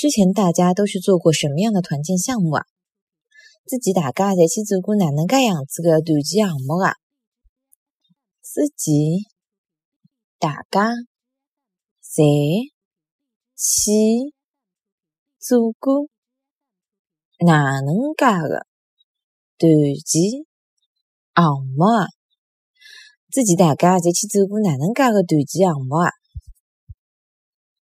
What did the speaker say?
之前大家都是做过什么样的团建项目啊？自己大家侪去做过哪能介样子的团建项目啊？自己大家侪去做过哪能介的团建项目啊？自己大家侪去做过哪能介的团建项目啊？